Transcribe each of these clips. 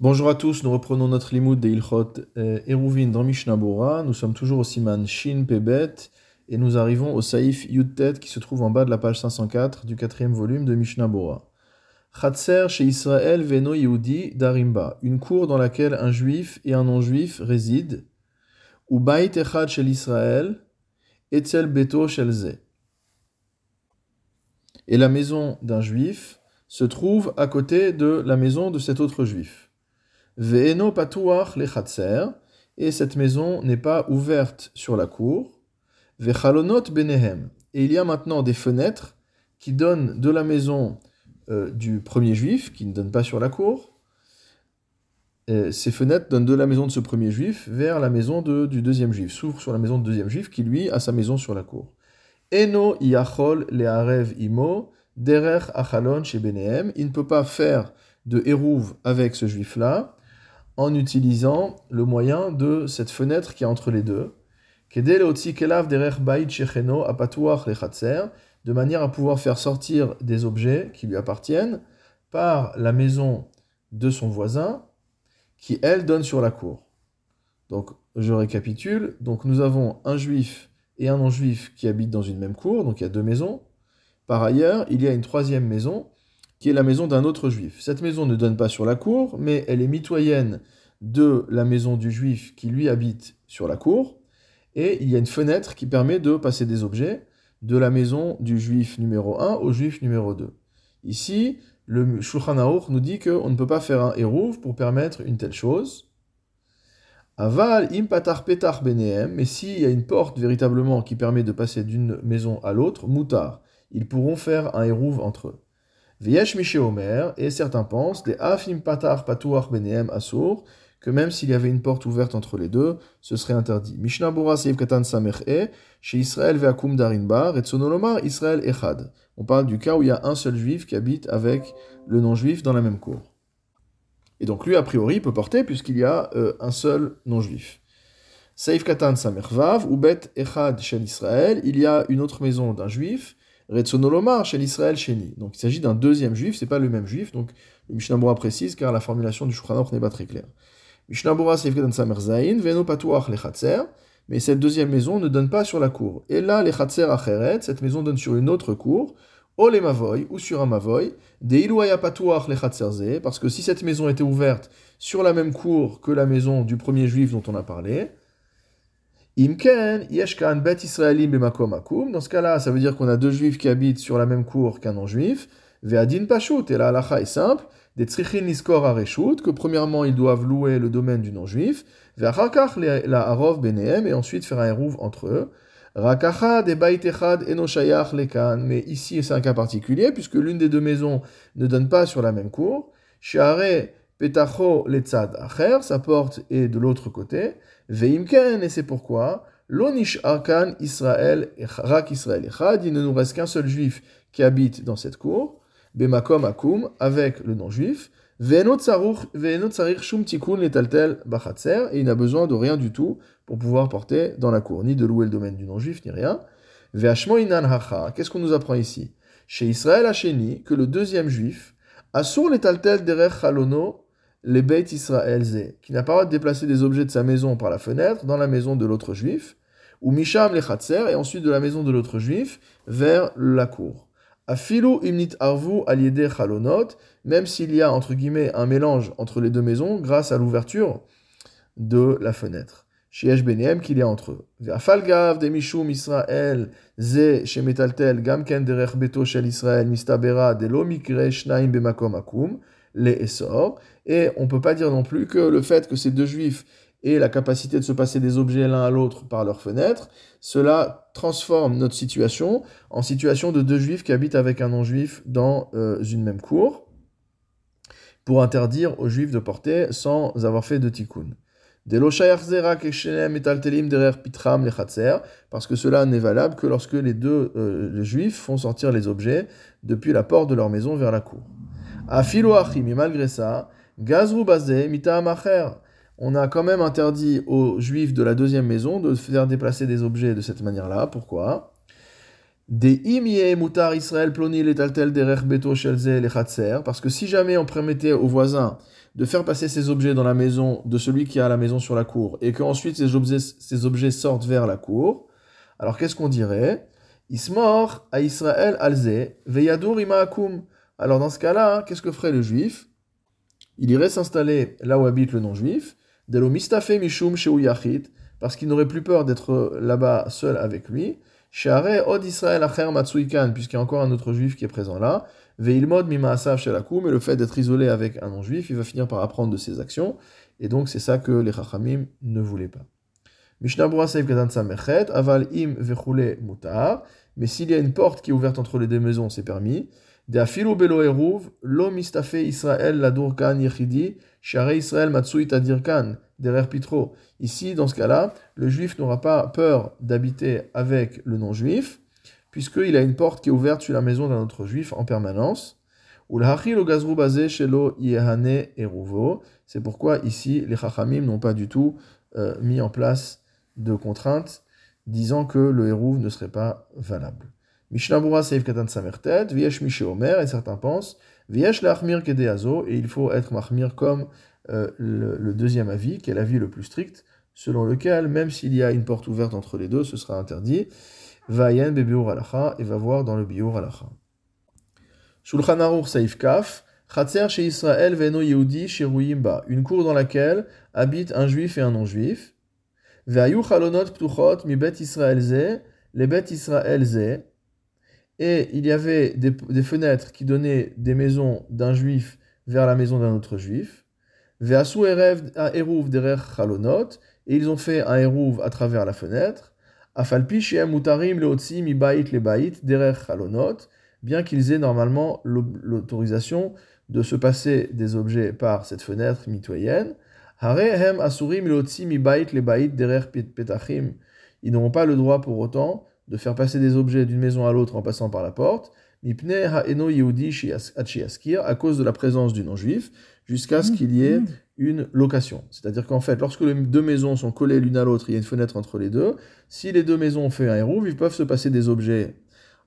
Bonjour à tous, nous reprenons notre limoud de Ilchot euh, Eruvin dans Mishnah. Nous sommes toujours au Siman Shin Pebet et nous arrivons au Saïf Yudtet qui se trouve en bas de la page 504 du quatrième volume de Mishnah Bora. Chatser chez Israël Veno Yehudi Darimba, une cour dans laquelle un juif et un non-juif résident, ou chez Etzel Beto. Et la maison d'un juif se trouve à côté de la maison de cet autre juif. Ve'eno patuach lechatser, et cette maison n'est pas ouverte sur la cour. Ve'chalonot benehem, et il y a maintenant des fenêtres qui donnent de la maison euh, du premier juif, qui ne donne pas sur la cour. ces fenêtres donnent de la maison de ce premier juif vers la maison du deuxième juif, s'ouvrent sur la maison du deuxième juif qui lui a sa maison sur la cour. Eno yachol imo, derer achalon chez Benehem, il ne peut pas faire de hérouve avec ce juif-là, en utilisant le moyen de cette fenêtre qui est entre les deux, de manière à pouvoir faire sortir des objets qui lui appartiennent par la maison de son voisin, qui elle donne sur la cour. Donc je récapitule, donc nous avons un juif et un non-juif qui habitent dans une même cour, donc il y a deux maisons. Par ailleurs, il y a une troisième maison qui est la maison d'un autre juif. Cette maison ne donne pas sur la cour, mais elle est mitoyenne de la maison du juif qui lui habite sur la cour, et il y a une fenêtre qui permet de passer des objets de la maison du juif numéro 1 au juif numéro 2. Ici, le Shulchan Aruch nous dit qu'on ne peut pas faire un hérouv pour permettre une telle chose. Aval im patar petar benehem, mais s'il y a une porte véritablement qui permet de passer d'une maison à l'autre, mutar, ils pourront faire un hérouv entre eux. Viesh Omer, et certains pensent, les Afim Patar Patuach Benehem Asur, que même s'il y avait une porte ouverte entre les deux, ce serait interdit. Mishnah Bora Seiv Katan E, chez Israël Veakum Darinbar, et Sonolomar Israël Echad. On parle du cas où il y a un seul juif qui habite avec le non-juif dans la même cour. Et donc lui, a priori, peut porter puisqu'il y a euh, un seul non-juif. Seif Katan Vav, ou Bet Echad chez Israël, il y a une autre maison d'un juif, Retsonolomar chez l'Israël Sheni. Donc il s'agit d'un deuxième juif, c'est pas le même juif, donc le Mishnah précise car la formulation du Shulchan n'est pas très claire. Mishnah Bora Samer Zain, Veno Lechatzer, mais cette deuxième maison ne donne pas sur la cour. Et là, Lechatzer Acheret, cette maison donne sur une autre cour, O le Mavoy, ou sur un Mavoy, De Iluaya Patuach Lechatzerze, parce que si cette maison était ouverte sur la même cour que la maison du premier juif dont on a parlé, Imken, Yeshkan Bet Israelim Bemakom Akum. Dans ce cas-là, ça veut dire qu'on a deux juifs qui habitent sur la même cour qu'un non-juif. Ve'adin Pashut. Et la halacha est simple. Des Tzrichin Niskor Areshut. Que premièrement, ils doivent louer le domaine du non-juif. Ve'achakach la Arov Benehem. Et ensuite faire un hérouv entre eux. Rakacha de Baitechad Enoshayach Lekan. Mais ici, c'est un cas particulier puisque l'une des deux maisons ne donne pas sur la même cour. Petacho Letzad Acher. Sa porte est de l'autre côté. Veimken, et c'est pourquoi, l'onish arkan Israël, rak Israël echad, il ne nous reste qu'un seul juif qui habite dans cette cour, bemakom akum, avec le non-juif, shum tikun letaltel bachatzer, et il n'a besoin de rien du tout pour pouvoir porter dans la cour, ni de louer le domaine du non-juif, ni rien. Veashmo inan hacha, qu'est-ce qu'on nous apprend ici? Chez Israël Hacheni, que le deuxième juif, assur letaltel derech chalono les Beit Israël qui n'a pas le droit de déplacer des objets de sa maison par la fenêtre dans la maison de l'autre juif, ou Misham les Chatzer, et ensuite de la maison de l'autre juif vers la cour. Afilu imnit arvu aliede chalonot, même s'il y a entre guillemets un mélange entre les deux maisons grâce à l'ouverture de la fenêtre. Shiesh Benem qu'il y a entre eux. Falgav de Mishum Israël ze shemetaltel gamken derech beto shel Israël mistabera de shnaim bemakom akum les essor. Et on ne peut pas dire non plus que le fait que ces deux juifs aient la capacité de se passer des objets l'un à l'autre par leur fenêtre, cela transforme notre situation en situation de deux juifs qui habitent avec un non-juif dans euh, une même cour, pour interdire aux juifs de porter sans avoir fait de tikkun. Parce que cela n'est valable que lorsque les deux euh, juifs font sortir les objets depuis la porte de leur maison vers la cour. Mais malgré ça, Gazru bazé On a quand même interdit aux juifs de la deuxième maison de faire déplacer des objets de cette manière-là. Pourquoi? Des imie mutar Israël ploni letaltel derer beto shelze lechatser, parce que si jamais on permettait aux voisins de faire passer ces objets dans la maison de celui qui a la maison sur la cour, et qu'ensuite ces objets, ces objets sortent vers la cour, alors qu'est-ce qu'on dirait? Ismor à Israël alze, veyadur imaakum. Alors dans ce cas-là, qu'est-ce que ferait le juif? Il irait s'installer là où habite le non-juif, delo mistafe mishum yachit, parce qu'il n'aurait plus peur d'être là-bas seul avec lui. Share od Israël acher matsuikan, puisqu'il y a encore un autre juif qui est présent là. Veilmod mimaasav shelakum, et le fait d'être isolé avec un non-juif, il va finir par apprendre de ses actions. Et donc c'est ça que les chachamim ne voulaient pas. Mishnah Aval Im Mutar. Mais s'il y a une porte qui est ouverte entre les deux maisons, c'est permis. Belo Eruv, Lo Mistafe Israël Yechidi, Share Israël derrière Pitro. Ici, dans ce cas-là, le juif n'aura pas peur d'habiter avec le non-juif, puisqu'il a une porte qui est ouverte sur la maison d'un autre juif en permanence. C'est pourquoi ici, les Chachamim n'ont pas du tout euh, mis en place de contraintes disant que le hérouv ne serait pas valable. Mishnabura Seif Katan Samertet, Viesh Mishe Omer, et certains pensent, Viesh Lachmir Kedeazo, et il faut être Mahmir comme euh, le, deuxième avis, qui est l'avis le plus strict, selon lequel, même s'il y a une porte ouverte entre les deux, ce sera interdit. Vayen Bebiur Alacha, et va voir dans le Biur Alacha. Shulchan Aruch Saif Kaf, Chatzer chez Israël Veno Yehudi Shiruyimba, une cour dans laquelle habitent un juif et un non-juif. Ve'ayu chalonot ptuchot mi bet Israël ze, les bet Israël ze. Et il y avait des, fenêtres qui donnaient des maisons d'un juif vers la maison d'un autre juif. Ve'asu eruv derer chalonot. Et ils ont fait un eruv à travers la fenêtre. Afalpi she'em mutarim leotzi mi bait le bait derer chalonot. Bien qu'ils aient normalement l'autorisation de se passer des objets par cette fenêtre mitoyenne. Ils n'auront pas le droit pour autant de faire passer des objets d'une maison à l'autre en passant par la porte. À cause de la présence du non-juif, jusqu'à ce qu'il y ait mm. une location. C'est-à-dire qu'en fait, lorsque les deux maisons sont collées l'une à l'autre, il y a une fenêtre entre les deux. Si les deux maisons ont fait un héros, ils peuvent se passer des objets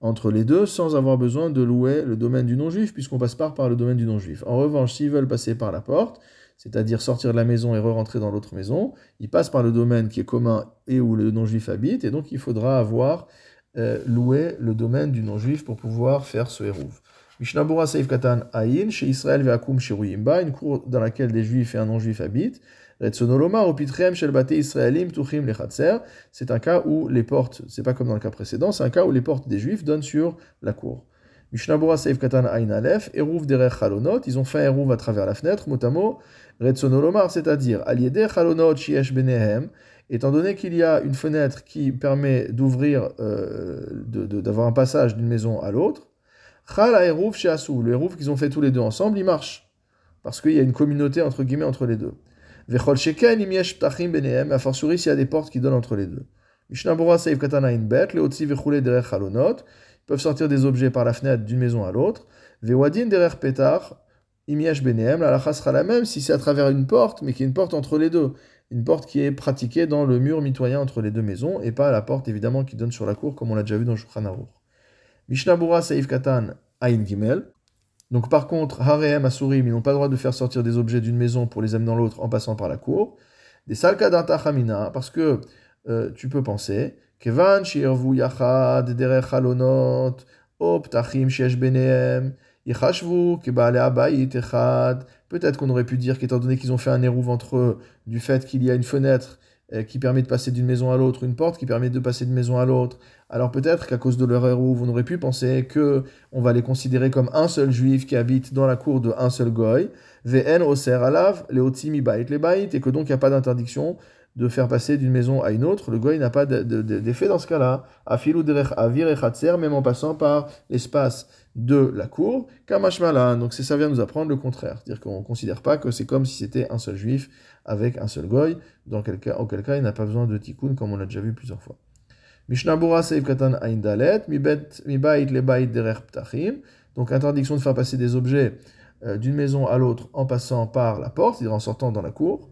entre les deux sans avoir besoin de louer le domaine du non-juif, puisqu'on passe par, par le domaine du non-juif. En revanche, s'ils veulent passer par la porte, c'est-à-dire sortir de la maison et re-rentrer dans l'autre maison, il passe par le domaine qui est commun et où le non-juif habite, et donc il faudra avoir euh, loué le domaine du non-juif pour pouvoir faire ce hérouv. Mishnabura Seif Katan Aïn, chez Israël Veakum Shiruyimba, une cour dans laquelle des juifs et un non-juif habitent. C'est un cas où les portes, c'est pas comme dans le cas précédent, c'est un cas où les portes des juifs donnent sur la cour. Mishnabura Seif Katan Aïn Aleph, Eruv Derech Chalonot, ils ont fait un Eruv à travers la fenêtre, motamo, Retsonolomar, c'est-à-dire Aliede Chalonot Shiesh Benehem, étant donné qu'il y a une fenêtre qui permet d'ouvrir, euh, d'avoir un passage d'une maison à l'autre, Chal Eruv Sheasu, le Eruv qu'ils ont fait tous les deux ensemble, il marche. Parce qu'il y a une communauté entre guillemets entre les deux. Vechol Sheken Imiesh Ptachim Benehem, a fortiori s'il y a des portes qui donnent entre les deux. Mishnabura Seif Katan Aïn Bet, Leotzi Vechule Derech Chalonot, peuvent sortir des objets par la fenêtre d'une maison à l'autre. Vewadin derer petar, imiash benehem, la lacha sera la même si c'est à travers une porte, mais qui est une porte entre les deux. Une porte qui est pratiquée dans le mur mitoyen entre les deux maisons, et pas la porte évidemment qui donne sur la cour, comme on l'a déjà vu dans Shulchan. Mishnabura Saif Katan Ain Gimel. Donc par contre, Harehem Asurim, ils n'ont pas le droit de faire sortir des objets d'une maison pour les amener dans l'autre en passant par la cour. Des Salkadata parce que euh, tu peux penser Derech halonot, o ptachim shesh benehem, yichashvu kebale abayit echad. Peut-être qu'on aurait pu dire qu'étant donné qu'ils ont fait un érouve entre eux, du fait qu'il y a une fenêtre euh, qui permet de passer d'une maison à l'autre, une porte qui permet de passer d'une maison à l'autre, alors peut-être qu'à cause de leur érouve, on aurait pu penser que on va les considérer comme un seul juif qui habite dans la cour de un seul goy, vn oser alav, leotim ibayit lebayit, et que donc il n'y a pas d'interdiction de faire passer d'une maison à une autre, le goy n'a pas d'effet dans ce cas-là. Afilou derech avir et même en passant par l'espace de la cour, kamashmalan. Donc ça vient nous apprendre le contraire. C'est-à-dire qu'on ne considère pas que c'est comme si c'était un seul juif avec un seul goy, dans quel cas, auquel cas il n'a pas besoin de tikkun, comme on l'a déjà vu plusieurs fois. Mishnabura seif katan bait le bait derech ptachim. Donc interdiction de faire passer des objets euh, d'une maison à l'autre en passant par la porte, c'est-à-dire en sortant dans la cour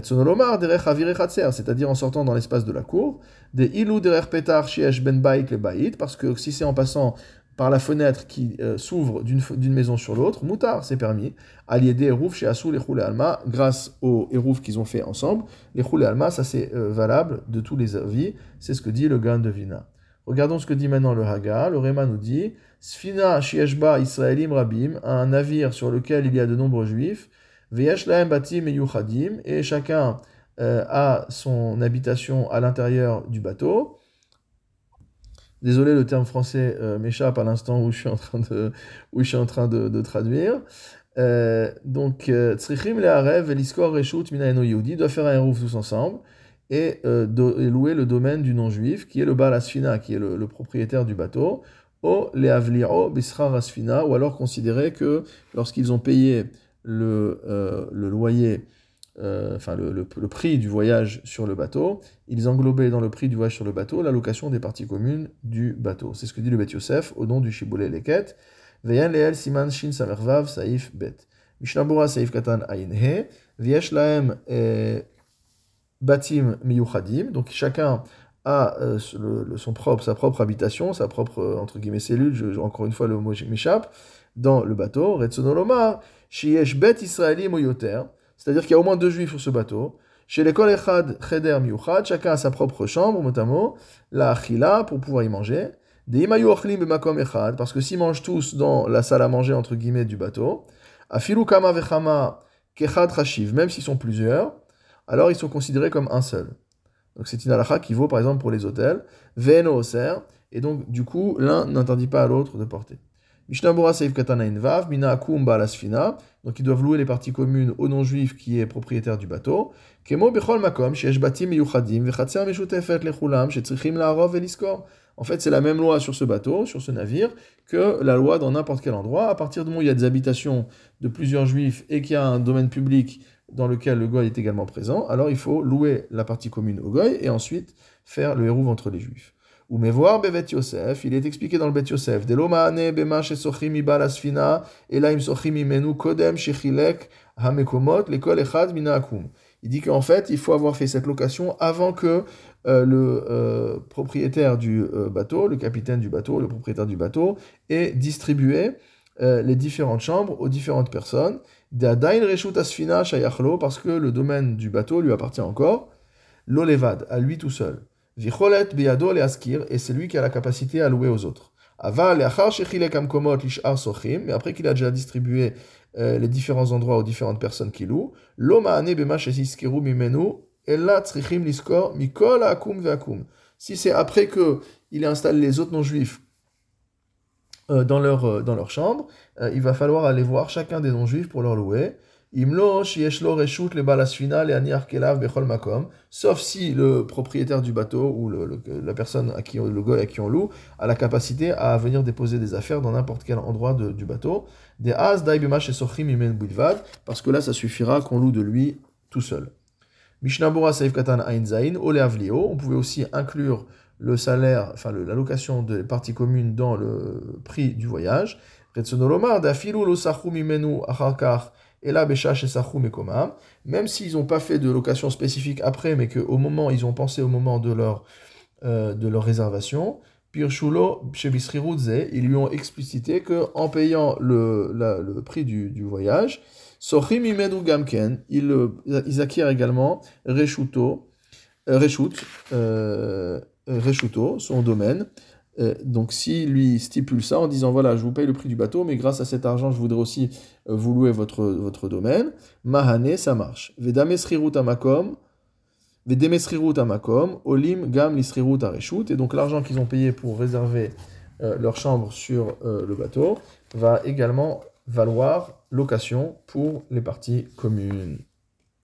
c'est-à-dire en sortant dans l'espace de la cour, des ilou derer petar shiesh ben le bait, parce que si c'est en passant par la fenêtre qui euh, s'ouvre d'une maison sur l'autre, moutard, c'est permis. Aliédé Erouf chez Assou, les Roulé Alma, grâce aux Erouf qu'ils ont fait ensemble. Les Roulé Alma, ça c'est euh, valable de tous les avis, c'est ce que dit le Gan de Vina. Regardons ce que dit maintenant le Haga. Le Réma nous dit Sfina Shieshba Israelim Rabim, un navire sur lequel il y a de nombreux juifs, Batim et et chacun euh, a son habitation à l'intérieur du bateau. Désolé, le terme français euh, m'échappe à l'instant où je suis en train de, où je suis en train de, traduire. Euh, donc, Tzrichim Leharev, Eliskor Reshut Minaeno Yehudi doivent faire un rouf tous ensemble et, louer le domaine du non-juif, qui est le Baal Asfina, qui est le, propriétaire du bateau, ou Leavliro Bisrar Asfina, ou alors considérer que lorsqu'ils ont payé le, le loyer euh, enfin le, prix du voyage sur le bateau, ils englobaient dans le prix du voyage sur le bateau l'allocation des parties communes du bateau. C'est ce que dit le Bet Yosef au nom du Shibbolé Leket. Veyan leel siman shin samervav saif bet. Mishnabura saif katan ayin he. Viesh laem eh, batim miyuchadim. Donc chacun a euh, son propre, sa propre habitation, sa propre, euh, entre guillemets, cellule, encore une fois le mot m'échappe, dans le bateau. Retsonoloma, shiesh bet israeli moyoter. C'est-à-dire qu'il y a au moins deux juifs sur ce bateau. Chez l'école Echad, Cheder, Miuchad, chacun a sa propre chambre, notamment la Achila, pour pouvoir y manger. Des Imayu Achlim Makom Echad, parce que s'ils mangent tous dans la salle à manger, entre guillemets, du bateau, Afilu Kama Vechama Kechad Chashiv, même s'ils sont plusieurs, alors ils sont considérés comme un seul. Donc c'est une halakha qui vaut par exemple pour les hôtels. Veno Oser, et donc du coup, l'un n'interdit pas à l'autre de porter. Seif Katana Invav, Mina Akum Balasfina, donc ils doivent louer les parties communes au non-juif qui est propriétaire du bateau. Kemo Bechol Makom, Batim Lechulam, Laarov Eliskor. En fait, c'est la même loi sur ce bateau, sur ce navire, que la loi dans n'importe quel endroit. À partir du moment où il y a des habitations de plusieurs juifs et qu'il y a un domaine public dans lequel le goy est également présent, alors il faut louer la partie commune au goy et ensuite faire le hérouve entre les juifs. Ou voir Bevet Yosef, il est expliqué dans le Bet Yosef. Il dit qu'en fait, il faut avoir fait cette location avant que euh, le euh, propriétaire du euh, bateau, le capitaine du bateau, le propriétaire du bateau, ait distribué les différentes chambres aux différentes personnes. Parce que le domaine du bateau lui appartient encore. L'olevad, à lui tout seul. Vicholet beyado le askir, et c'est lui qui a la capacité à louer aux autres. Aval mais après qu'il a déjà distribué euh, les différents endroits aux différentes personnes qui louent, l'oma ane mimenu, liskor mikol akum. Si c'est après que il a installé les autres non-juifs dans, leur, euh, dans leur chambre, euh, il va falloir aller voir chacun des non-juifs pour leur louer. Le le sauf si le propriétaire du bateau ou la personne à qui on, le goy à qui on loue a la capacité à venir déposer des affaires dans n'importe quel endroit du bateau. Des as parce que là ça suffira qu'on loue de lui tout seul. On pouvait aussi inclure le salaire, enfin l'allocation des parties communes dans le prix du voyage. Même s'ils n'ont pas fait de location spécifique après, mais qu'au moment, ils ont pensé au moment de leur, euh, de leur réservation, ils lui ont explicité qu'en payant le, le prix du, du voyage, Sochim Gamken, ils, ils acquièrent également Reshuto, euh, Reshut, euh, Reshuto, son domaine, euh, donc si lui stipule ça en disant voilà, je vous paye le prix du bateau, mais grâce à cet argent, je voudrais aussi euh, vous louer votre, votre domaine, Mahane, ça marche. Vedamesrirut amakom, Vedemesrirut amakom, Olim gam lisrirut areshut, et donc l'argent qu'ils ont payé pour réserver euh, leur chambre sur le bateau va également valoir location pour les parties communes.